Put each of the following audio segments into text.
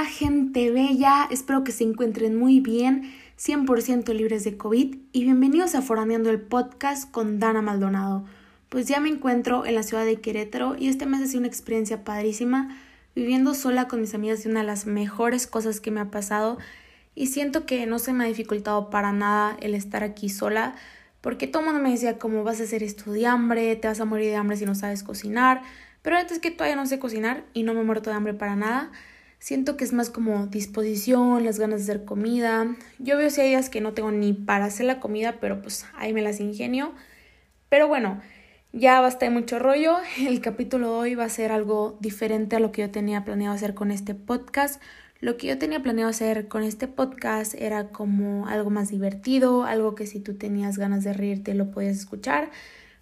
Gente bella, espero que se encuentren muy bien, 100% libres de COVID y bienvenidos a Foraneando el Podcast con Dana Maldonado. Pues ya me encuentro en la ciudad de Querétaro y este mes ha sido una experiencia padrísima, viviendo sola con mis amigas y una de las mejores cosas que me ha pasado y siento que no se me ha dificultado para nada el estar aquí sola porque todo el mundo me decía cómo vas a de hambre, te vas a morir de hambre si no sabes cocinar, pero antes es que todavía no sé cocinar y no me he muerto de hambre para nada. Siento que es más como disposición, las ganas de hacer comida. Yo veo si hay días que no tengo ni para hacer la comida, pero pues ahí me las ingenio. Pero bueno, ya basta de mucho rollo. El capítulo de hoy va a ser algo diferente a lo que yo tenía planeado hacer con este podcast. Lo que yo tenía planeado hacer con este podcast era como algo más divertido, algo que si tú tenías ganas de reírte lo podías escuchar.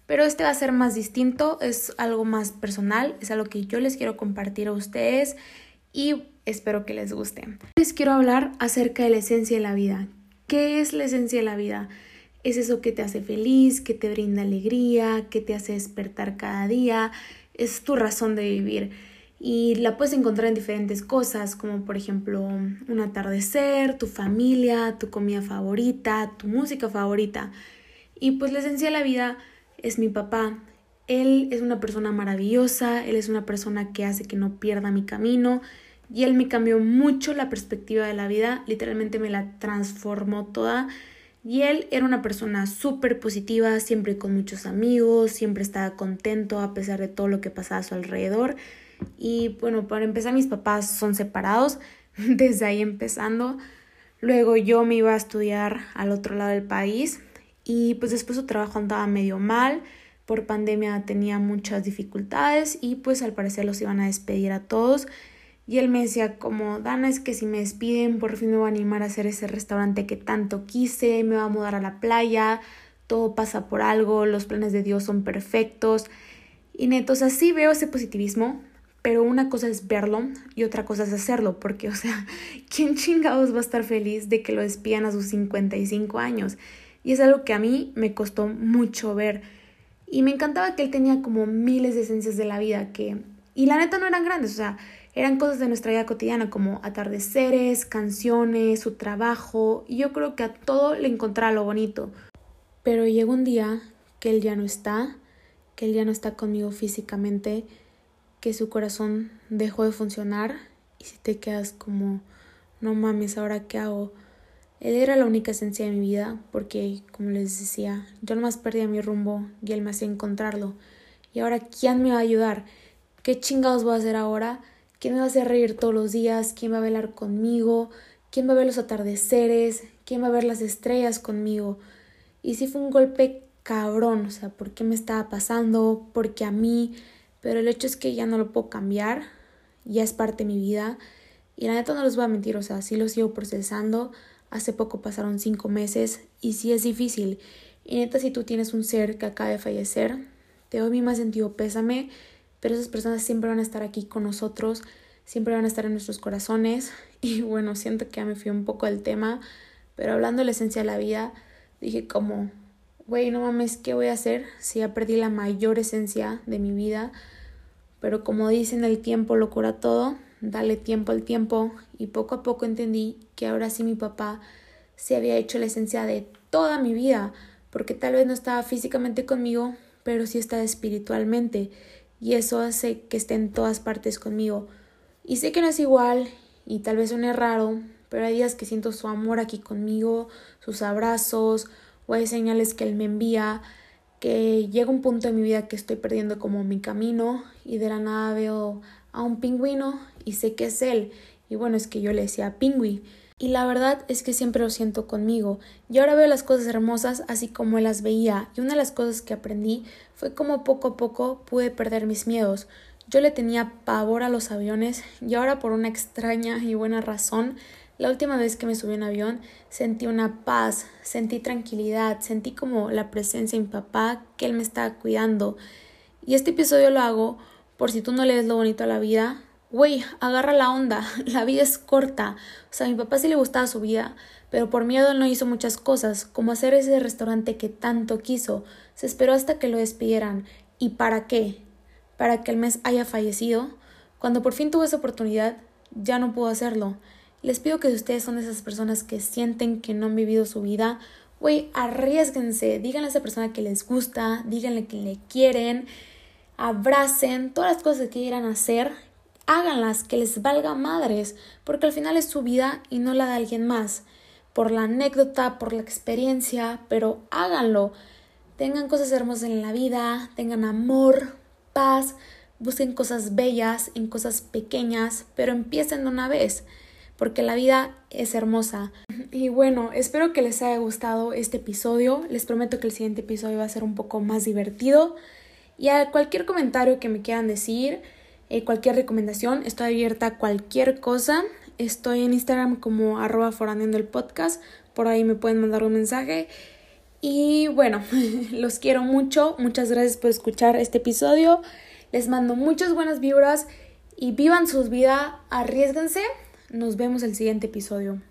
Pero este va a ser más distinto, es algo más personal, es algo que yo les quiero compartir a ustedes y espero que les guste. Les quiero hablar acerca de la esencia de la vida. ¿Qué es la esencia de la vida? Es eso que te hace feliz, que te brinda alegría, que te hace despertar cada día, es tu razón de vivir. Y la puedes encontrar en diferentes cosas, como por ejemplo un atardecer, tu familia, tu comida favorita, tu música favorita. Y pues la esencia de la vida es mi papá. Él es una persona maravillosa, él es una persona que hace que no pierda mi camino, y él me cambió mucho la perspectiva de la vida, literalmente me la transformó toda. Y él era una persona súper positiva, siempre con muchos amigos, siempre estaba contento a pesar de todo lo que pasaba a su alrededor. Y bueno, para empezar mis papás son separados, desde ahí empezando. Luego yo me iba a estudiar al otro lado del país y pues después su trabajo andaba medio mal, por pandemia tenía muchas dificultades y pues al parecer los iban a despedir a todos y él me decía como, Dana, es que si me despiden, por fin me voy a animar a hacer ese restaurante que tanto quise, me voy a mudar a la playa, todo pasa por algo, los planes de Dios son perfectos. Y neto, o sea, sí veo ese positivismo, pero una cosa es verlo y otra cosa es hacerlo, porque, o sea, ¿quién chingados va a estar feliz de que lo despidan a sus 55 años? Y es algo que a mí me costó mucho ver. Y me encantaba que él tenía como miles de esencias de la vida que... Y la neta no eran grandes, o sea, eran cosas de nuestra vida cotidiana como atardeceres, canciones, su trabajo, y yo creo que a todo le encontraba lo bonito. Pero llegó un día que él ya no está, que él ya no está conmigo físicamente, que su corazón dejó de funcionar y si te quedas como, no mames, ahora qué hago. Él era la única esencia de mi vida porque, como les decía, yo nomás perdía mi rumbo y él me hacía encontrarlo. Y ahora, ¿quién me va a ayudar? ¿Qué chingados voy a hacer ahora? ¿Quién me va a hacer reír todos los días? ¿Quién va a velar conmigo? ¿Quién va a ver los atardeceres? ¿Quién va a ver las estrellas conmigo? Y sí fue un golpe cabrón, o sea, ¿por qué me estaba pasando? ¿Por qué a mí? Pero el hecho es que ya no lo puedo cambiar, ya es parte de mi vida. Y la neta no les voy a mentir, o sea, sí lo sigo procesando. Hace poco pasaron cinco meses y sí es difícil. Y neta, si tú tienes un ser que acaba de fallecer, te doy mi más sentido pésame pero esas personas siempre van a estar aquí con nosotros, siempre van a estar en nuestros corazones. Y bueno, siento que ya me fui un poco del tema, pero hablando de la esencia de la vida, dije como, güey, no mames, ¿qué voy a hacer si ya perdí la mayor esencia de mi vida? Pero como dicen, el tiempo lo cura todo, dale tiempo al tiempo. Y poco a poco entendí que ahora sí mi papá se había hecho la esencia de toda mi vida, porque tal vez no estaba físicamente conmigo, pero sí estaba espiritualmente y eso hace que esté en todas partes conmigo. Y sé que no es igual y tal vez suene raro, pero hay días que siento su amor aquí conmigo, sus abrazos, o hay señales que él me envía, que llega un punto en mi vida que estoy perdiendo como mi camino y de la nada veo a un pingüino y sé que es él. Y bueno, es que yo le decía pingüi. Y la verdad es que siempre lo siento conmigo. Y ahora veo las cosas hermosas así como las veía. Y una de las cosas que aprendí fue como poco a poco pude perder mis miedos. Yo le tenía pavor a los aviones y ahora por una extraña y buena razón, la última vez que me subí en avión sentí una paz, sentí tranquilidad, sentí como la presencia de mi papá, que él me estaba cuidando. Y este episodio lo hago por si tú no lees lo bonito a la vida, güey, agarra la onda, la vida es corta. O sea, a mi papá sí le gustaba su vida, pero por miedo no hizo muchas cosas, como hacer ese restaurante que tanto quiso. Se esperó hasta que lo despidieran. ¿Y para qué? ¿Para que el mes haya fallecido? Cuando por fin tuvo esa oportunidad, ya no puedo hacerlo. Les pido que si ustedes son de esas personas que sienten que no han vivido su vida, güey, arriesguense, díganle a esa persona que les gusta, díganle que le quieren, abracen todas las cosas que quieran hacer, háganlas, que les valga madres, porque al final es su vida y no la de alguien más, por la anécdota, por la experiencia, pero háganlo. Tengan cosas hermosas en la vida, tengan amor, paz, busquen cosas bellas en cosas pequeñas, pero empiecen de una vez porque la vida es hermosa. Y bueno, espero que les haya gustado este episodio. Les prometo que el siguiente episodio va a ser un poco más divertido. Y a cualquier comentario que me quieran decir, eh, cualquier recomendación, estoy abierta a cualquier cosa. Estoy en Instagram como arroba foraneando el podcast. Por ahí me pueden mandar un mensaje. Y bueno, los quiero mucho. Muchas gracias por escuchar este episodio. Les mando muchas buenas vibras y vivan sus vidas. Arriesguense nos vemos el siguiente episodio.